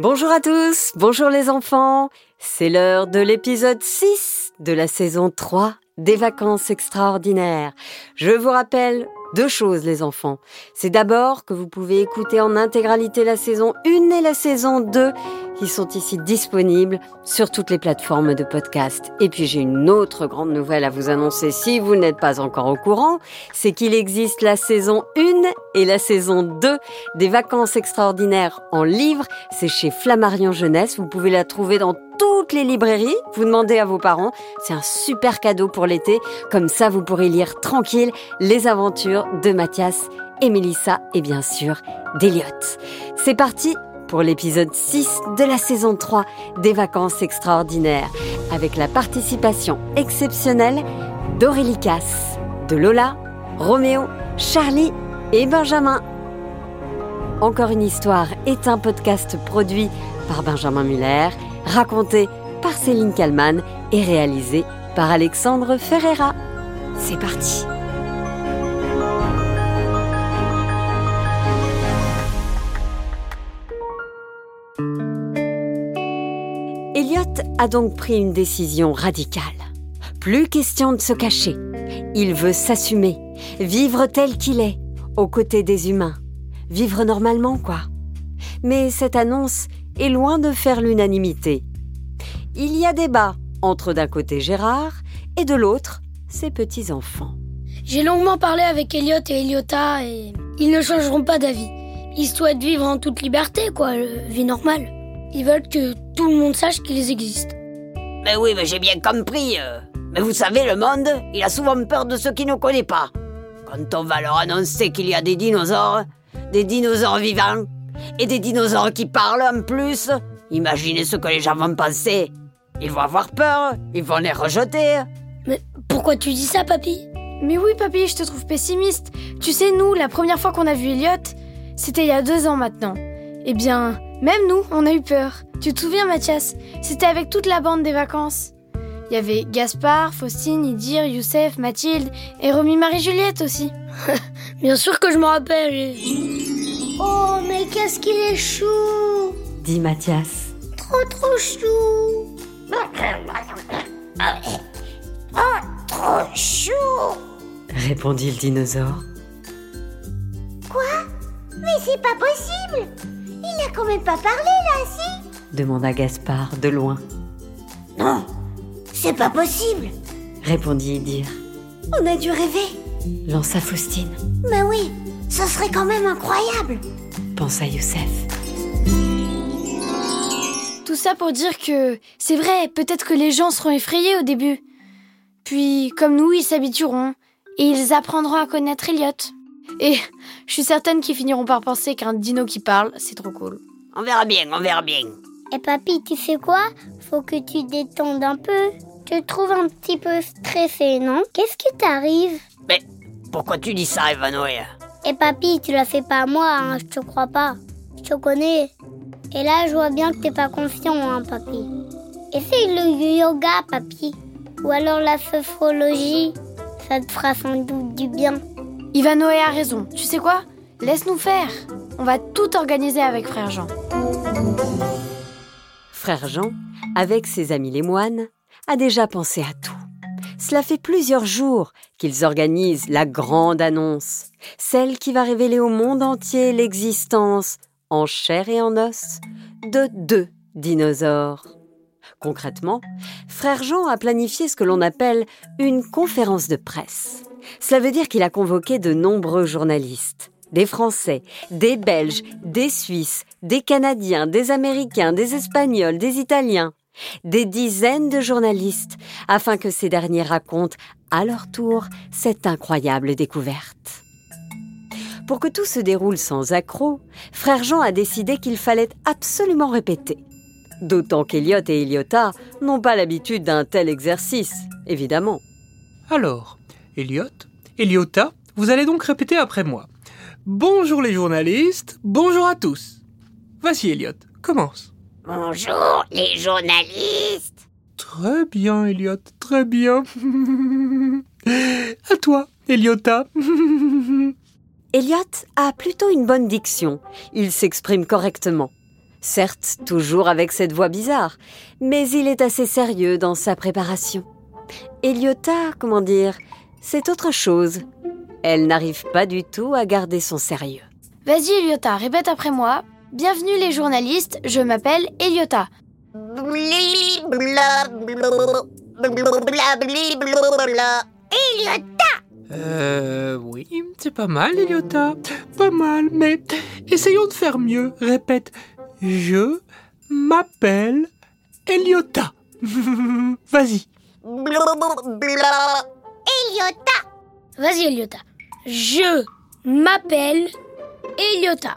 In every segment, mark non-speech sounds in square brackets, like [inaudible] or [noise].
Bonjour à tous, bonjour les enfants. C'est l'heure de l'épisode 6 de la saison 3 des vacances extraordinaires. Je vous rappelle deux choses les enfants. C'est d'abord que vous pouvez écouter en intégralité la saison 1 et la saison 2 qui sont ici disponibles sur toutes les plateformes de podcast. Et puis j'ai une autre grande nouvelle à vous annoncer si vous n'êtes pas encore au courant, c'est qu'il existe la saison 1 et la saison 2 des vacances extraordinaires en livre. C'est chez Flammarion Jeunesse, vous pouvez la trouver dans les librairies. Vous demandez à vos parents, c'est un super cadeau pour l'été. Comme ça, vous pourrez lire tranquille les aventures de Mathias et Mélissa et bien sûr d'Eliott. C'est parti pour l'épisode 6 de la saison 3 des vacances extraordinaires avec la participation exceptionnelle d'Aurélie Casse, de Lola, Roméo, Charlie et Benjamin. Encore une histoire est un podcast produit par Benjamin Muller, raconté par Céline Kallmann et réalisé par Alexandre Ferreira. C'est parti Elliot a donc pris une décision radicale. Plus question de se cacher. Il veut s'assumer, vivre tel qu'il est, aux côtés des humains. Vivre normalement, quoi. Mais cette annonce est loin de faire l'unanimité. Il y a débat entre d'un côté Gérard et de l'autre ses petits-enfants. J'ai longuement parlé avec Elliot et Eliota et ils ne changeront pas d'avis. Ils souhaitent vivre en toute liberté, quoi, vie normale. Ils veulent que tout le monde sache qu'ils existent. Mais oui, mais j'ai bien compris. euh. Mais vous savez, le monde, il a souvent peur de ceux qui ne connaît pas. Quand on va leur annoncer qu'il y a des dinosaures, des dinosaures vivants, et des dinosaures qui parlent en plus, imaginez ce que les gens vont penser. Ils vont avoir peur, ils vont les rejeter. Mais pourquoi tu dis ça, papy? Mais oui, papy, je te trouve pessimiste. Tu sais, nous, la première fois qu'on a vu Elliot, c'était il y a deux ans maintenant. Eh bien, même nous, on a eu peur. Tu te souviens, Mathias? C'était avec toute la bande des vacances. Il y avait Gaspard, Faustine, Idir, Youssef, Mathilde et Romy Marie-Juliette aussi. [laughs] Bien sûr que je me rappelle. Oh, mais qu'est-ce qu'il est chou Dit Mathias. Trop, trop chou Oh, trop chou Répondit le dinosaure. Quoi? Mais c'est pas possible Il a quand même pas parlé, là, si Demanda Gaspard de loin. Non, c'est pas possible Répondit Idir. On a dû rêver Lança Faustine. Mais oui, ce serait quand même incroyable Pensa Youssef. Tout ça pour dire que c'est vrai, peut-être que les gens seront effrayés au début. Puis, comme nous, ils s'habitueront et ils apprendront à connaître Elliot. Et je suis certaine qu'ils finiront par penser qu'un dino qui parle, c'est trop cool. On verra bien, on verra bien. Et papy, tu sais quoi? Faut que tu détendes un peu. Tu te trouves un petit peu stressé, non? Qu'est-ce qui t'arrive? Mais pourquoi tu dis ça, Evanoé Et papy, tu la fais pas à moi, hein, je te crois pas. Je te connais. Et là, je vois bien que t'es pas confiant, hein, papy. Essaye le yoga, papy. Ou alors la sophrologie. Ça te fera sans doute du bien. Ivanoé a raison. Tu sais quoi? Laisse-nous faire. On va tout organiser avec frère Jean. Frère Jean, avec ses amis les moines, a déjà pensé à tout. Cela fait plusieurs jours qu'ils organisent la grande annonce, celle qui va révéler au monde entier l'existence, en chair et en os, de deux dinosaures. Concrètement, Frère Jean a planifié ce que l'on appelle une conférence de presse. Cela veut dire qu'il a convoqué de nombreux journalistes, des Français, des Belges, des Suisses, des Canadiens, des Américains, des Espagnols, des Italiens, des dizaines de journalistes, afin que ces derniers racontent à leur tour cette incroyable découverte. Pour que tout se déroule sans accroc, Frère Jean a décidé qu'il fallait absolument répéter. D'autant qu'Eliot et Eliota n'ont pas l'habitude d'un tel exercice, évidemment. Alors, Elliot, Eliota, vous allez donc répéter après moi. Bonjour les journalistes, bonjour à tous. Voici Elliot, commence. Bonjour, les journalistes. Très bien, Elliot, très bien. [laughs] à toi, Eliota. [laughs] Elliot a plutôt une bonne diction. Il s'exprime correctement. Certes, toujours avec cette voix bizarre, mais il est assez sérieux dans sa préparation. Eliota, comment dire, c'est autre chose. Elle n'arrive pas du tout à garder son sérieux. Vas-y, Eliota, répète après moi. Bienvenue les journalistes, je m'appelle Eliota. Euh, oui, c'est pas mal, Eliota. Pas mal, mais essayons de faire mieux. Répète, je m'appelle Eliota. [laughs] Vas-y. Eliota. Vas-y, Eliota. Je m'appelle Eliota.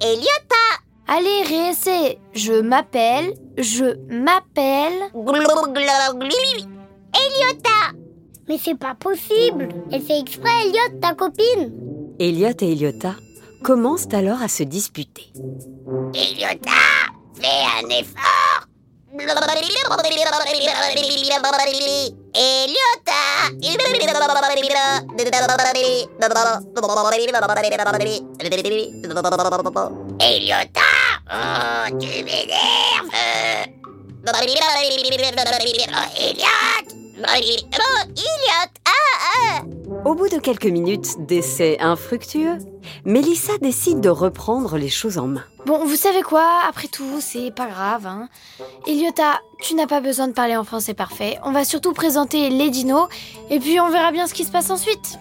Eliota. Allez, réessaie. Je m'appelle, je m'appelle. Eliota. Mais c'est pas possible. Elle fait exprès, Elliot, ta copine. Elliot et Eliota commencent alors à se disputer. Eliota, fais un effort. Eliota. Oh, tu m'énerves. Elliot. Ah, ah. Au bout de quelques minutes d'essais infructueux, Mélissa décide de reprendre les choses en main. Bon, vous savez quoi? Après tout, c'est pas grave. Hein. Eliota, tu n'as pas besoin de parler en français parfait. On va surtout présenter les dinos et puis on verra bien ce qui se passe ensuite.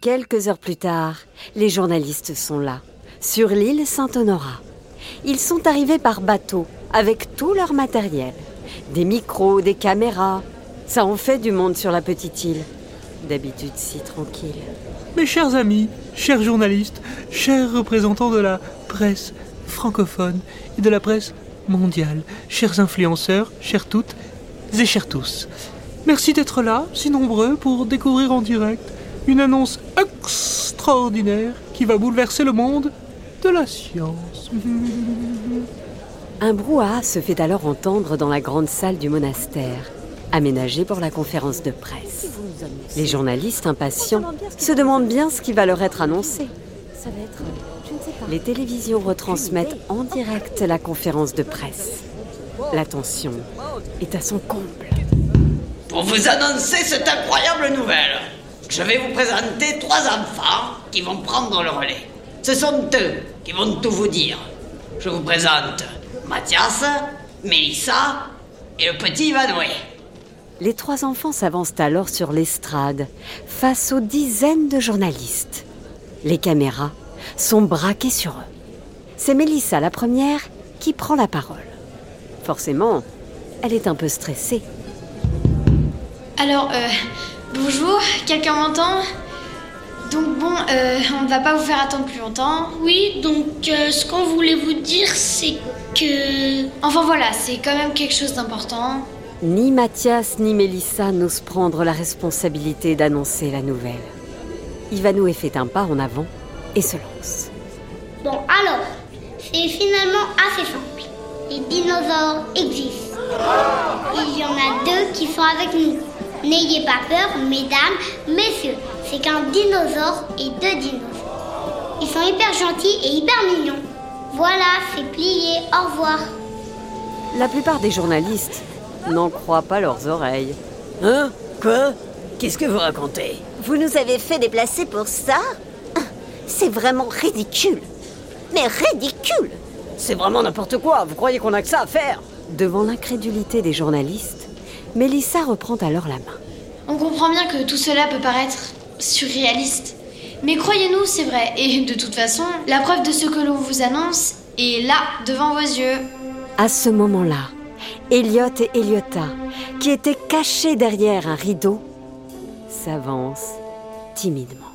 Quelques heures plus tard, les journalistes sont là, sur l'île Saint-Honorat. Ils sont arrivés par bateau, avec tout leur matériel. Des micros, des caméras. Ça en fait du monde sur la petite île. D'habitude si tranquille. Mes chers amis, chers journalistes, chers représentants de la presse francophone et de la presse mondiale, chers influenceurs, chers toutes et chers tous. Merci d'être là, si nombreux, pour découvrir en direct une annonce extraordinaire qui va bouleverser le monde de la science. [laughs] Un brouhaha se fait alors entendre dans la grande salle du monastère, aménagée pour la conférence de presse. Les journalistes impatients se demandent bien ce qui va leur être annoncé. Les télévisions retransmettent en direct la conférence de presse. L'attention est à son comble. Pour vous annoncer cette incroyable nouvelle, je vais vous présenter trois enfants qui vont prendre le relais. Ce sont eux qui vont tout vous dire. Je vous présente Mathias, Mélissa et le petit Ivanoué. Les trois enfants s'avancent alors sur l'estrade, face aux dizaines de journalistes. Les caméras sont braquées sur eux. C'est Mélissa, la première, qui prend la parole. Forcément, elle est un peu stressée. Alors, euh, bonjour, quelqu'un m'entend? Donc bon, euh, on ne va pas vous faire attendre plus longtemps. Oui, donc euh, ce qu'on voulait vous dire, c'est que... Enfin voilà, c'est quand même quelque chose d'important. Ni Mathias ni Mélissa n'osent prendre la responsabilité d'annoncer la nouvelle. Ivanoué fait un pas en avant et se lance. Bon, alors, c'est finalement assez simple. Les dinosaures existent. Il y en a deux qui sont avec nous. N'ayez pas peur, mesdames, messieurs. C'est qu'un dinosaure et deux dinosaures. Ils sont hyper gentils et hyper mignons. Voilà, c'est plié. Au revoir. La plupart des journalistes n'en croient pas leurs oreilles. Hein? Quoi? Qu'est-ce que vous racontez? Vous nous avez fait déplacer pour ça? C'est vraiment ridicule. Mais ridicule C'est vraiment n'importe quoi. Vous croyez qu'on a que ça à faire? Devant l'incrédulité des journalistes, Mélissa reprend alors la main. On comprend bien que tout cela peut paraître surréaliste. Mais croyez-nous, c'est vrai. Et de toute façon, la preuve de ce que l'on vous annonce est là, devant vos yeux. À ce moment-là, Elliot et Eliota, qui étaient cachés derrière un rideau, s'avancent timidement.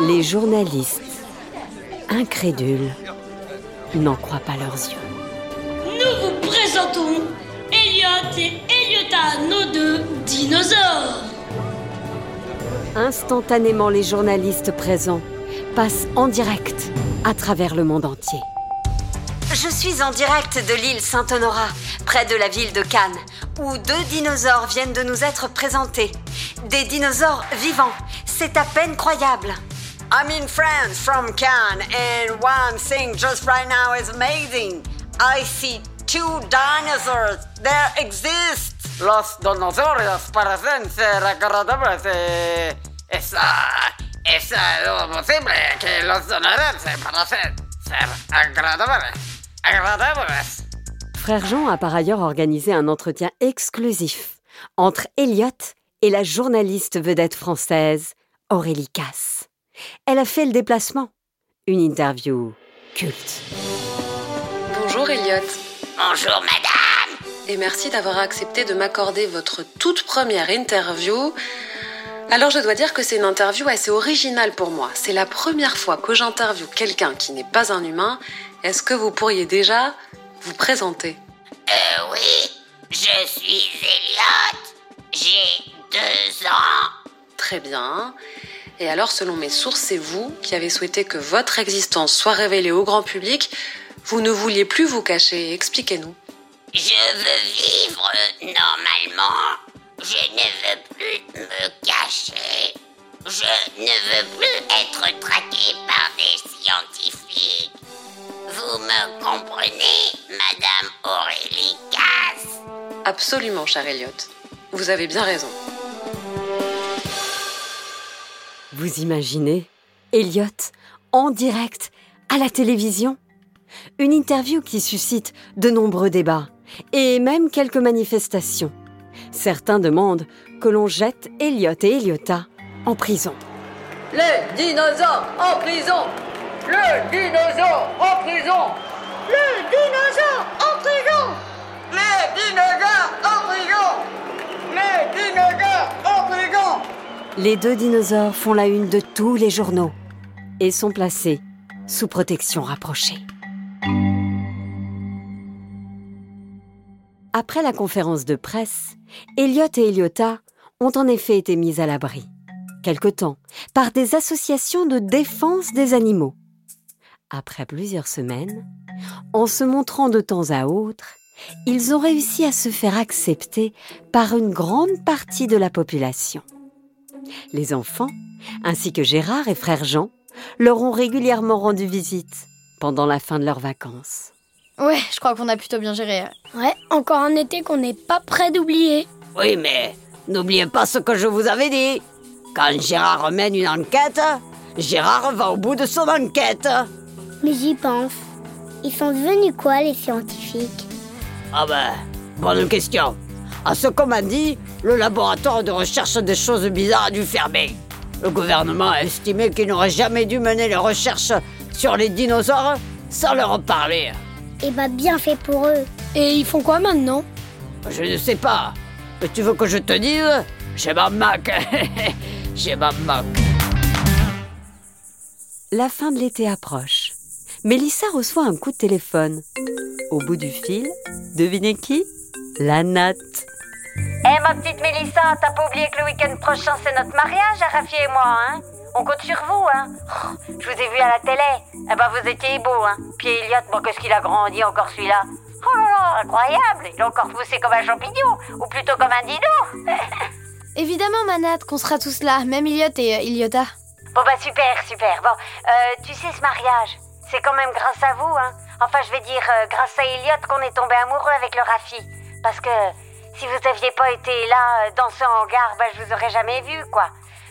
Les journalistes, incrédules, n'en croient pas leurs yeux. Nous vous présentons Elliot et Eliota, nos deux dinosaures. Instantanément, les journalistes présents passent en direct à travers le monde entier. Je suis en direct de l'île Saint-Honorat, près de la ville de Cannes, où deux dinosaures viennent de nous être présentés. Des dinosaures vivants. C'est à peine croyable. I'm in France from Cannes, and one thing just right now is amazing. I see two dinosaurs. There exist. Los dinosaurios parecen ser agradables. eh, Es, es posible que los dinosaurios parecen ser agradables. Agradables. Frère Jean a par ailleurs organisé un entretien exclusif entre Elliot et la journaliste vedette française Aurélie Casse. Elle a fait le déplacement. Une interview culte. Bonjour Elliot, Bonjour, madame. Et merci d'avoir accepté de m'accorder votre toute première interview. Alors je dois dire que c'est une interview assez originale pour moi. C'est la première fois que j'interviewe quelqu'un qui n'est pas un humain. Est-ce que vous pourriez déjà vous présenter? Euh, oui, je suis Elliot. J'ai deux ans. Très bien. Et alors, selon mes sources, c'est vous qui avez souhaité que votre existence soit révélée au grand public. Vous ne vouliez plus vous cacher. Expliquez-nous. Je veux vivre normalement. Je ne veux plus me cacher. Je ne veux plus être traqué par des scientifiques. Vous me comprenez, Madame Aurélie Casse Absolument, cher Elliot. Vous avez bien raison. Vous imaginez Elliot en direct à la télévision? Une interview qui suscite de nombreux débats et même quelques manifestations. Certains demandent que l'on jette Elliot et Eliota en prison. Les dinosaures en prison Le dinosaure en prison Le dinosaure en prison Les dinosaures en prison Les dinosaures en prison Les deux dinosaures font la une de tous les journaux et sont placés sous protection rapprochée. Après la conférence de presse, Elliot et Eliota ont en effet été mis à l'abri, quelque temps, par des associations de défense des animaux. Après plusieurs semaines, en se montrant de temps à autre, ils ont réussi à se faire accepter par une grande partie de la population. Les enfants, ainsi que Gérard et frère Jean, leur ont régulièrement rendu visite pendant la fin de leurs vacances. Ouais, je crois qu'on a plutôt bien géré. Ouais, encore un été qu'on n'est pas prêt d'oublier. Oui, mais n'oubliez pas ce que je vous avais dit. Quand Gérard mène une enquête, Gérard va au bout de son enquête. Mais j'y pense. Ils sont devenus quoi, les scientifiques? Ah ben, bonne question. À ce qu'on m'a dit, le laboratoire de recherche des choses bizarres a dû fermer. Le gouvernement a estimé qu'il n'aurait jamais dû mener les recherches sur les dinosaures sans leur en parler. Eh bah, bien fait pour eux. Et ils font quoi maintenant? Je ne sais pas. Mais tu veux que je te dise? J'ai ma moque. J'ai ma moque. La fin de l'été approche. Mélissa reçoit un coup de téléphone. Au bout du fil, devinez qui? La natte. Eh ma petite Mélissa, t'as pas oublié que le week-end prochain c'est notre mariage, Rafi et moi, hein? On compte sur vous, hein Oh, Je vous ai vu à la télé. Eh ben vous étiez beau, hein Puis Elliot, bon qu'est-ce qu'il a grandi encore celui-là? Oh là là, incroyable Il a encore poussé comme un champignon, ou plutôt comme un dino [laughs] Évidemment, Manette, qu'on sera tous là, même Elliot et euh. Bon bah super, super. Bon, euh, tu sais ce mariage, c'est quand même grâce à vous, hein Enfin je vais dire euh, grâce à Elliot qu'on est tombé amoureux avec le Rafi. Parce que si vous aviez pas été là euh, dans ce hangar, ben je vous aurais jamais vu, quoi.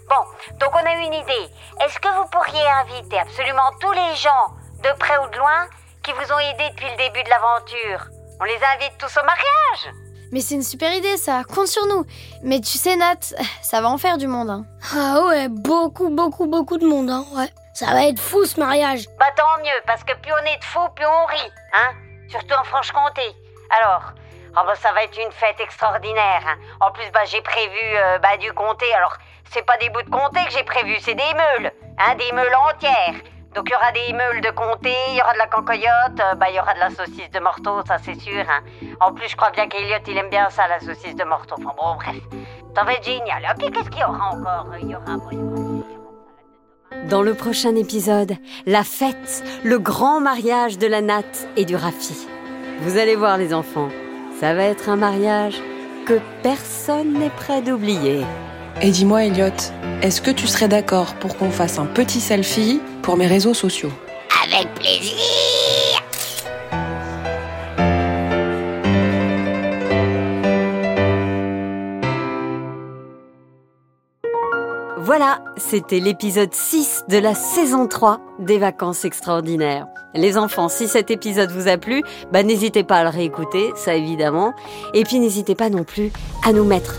Bon, donc on a eu une idée. Est-ce que vous pourriez inviter absolument tous les gens, de près ou de loin, qui vous ont aidé depuis le début de l'aventure? On les invite tous au mariage Mais c'est une super idée, ça. Compte sur nous. Mais tu sais, Nat, ça va en faire du monde. Hein. Ah ouais, beaucoup, beaucoup, beaucoup de monde, hein, ouais. Ça va être fou ce mariage. Bah tant mieux, parce que plus on est de fous, plus on rit, hein Surtout en Franche-Comté. Alors, oh bah, ça va être une fête extraordinaire. Hein. En plus, bah j'ai prévu euh, bah, du comté. Alors, c'est pas des bouts de comté que j'ai prévu, c'est des meules, hein, des meules entières. Donc il y aura des meules de comté, il y aura de la cancoyote, euh, bah il y aura de la saucisse de morteau, ça c'est sûr. Hein. En plus, je crois bien qu'Eliott il aime bien ça, la saucisse de morteau. Enfin bon, bref, ça va être génial. Et puis qu'est-ce qu'il y aura encore? Il y aura, bon, il y aura- dans le prochain épisode, la fête, le grand mariage de la natte et du Rafi. Vous allez voir les enfants, ça va être un mariage que personne n'est prêt d'oublier. Et dis-moi, Elliot, est-ce que tu serais d'accord pour qu'on fasse un petit selfie pour mes réseaux sociaux? Avec plaisir Voilà, c'était l'épisode 6 de la saison 3 des vacances extraordinaires. Les enfants, si cet épisode vous a plu, bah n'hésitez pas à le réécouter, ça évidemment. Et puis n'hésitez pas non plus à nous mettre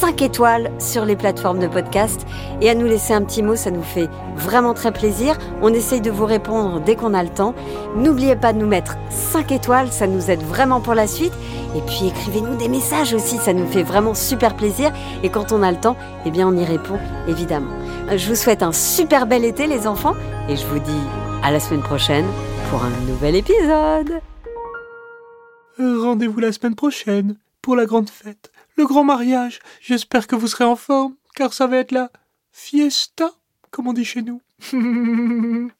5 étoiles sur les plateformes de podcast et à nous laisser un petit mot, ça nous fait vraiment très plaisir. On essaye de vous répondre dès qu'on a le temps. N'oubliez pas de nous mettre 5 étoiles, ça nous aide vraiment pour la suite. Et puis écrivez-nous des messages aussi, ça nous fait vraiment super plaisir. Et quand on a le temps, eh bien on y répond évidemment. Je vous souhaite un super bel été les enfants et je vous dis à la semaine prochaine pour un nouvel épisode. Rendez-vous la semaine prochaine pour la grande fête, le grand mariage. J'espère que vous serez en forme, car ça va être la fiesta, comme on dit chez nous. [laughs]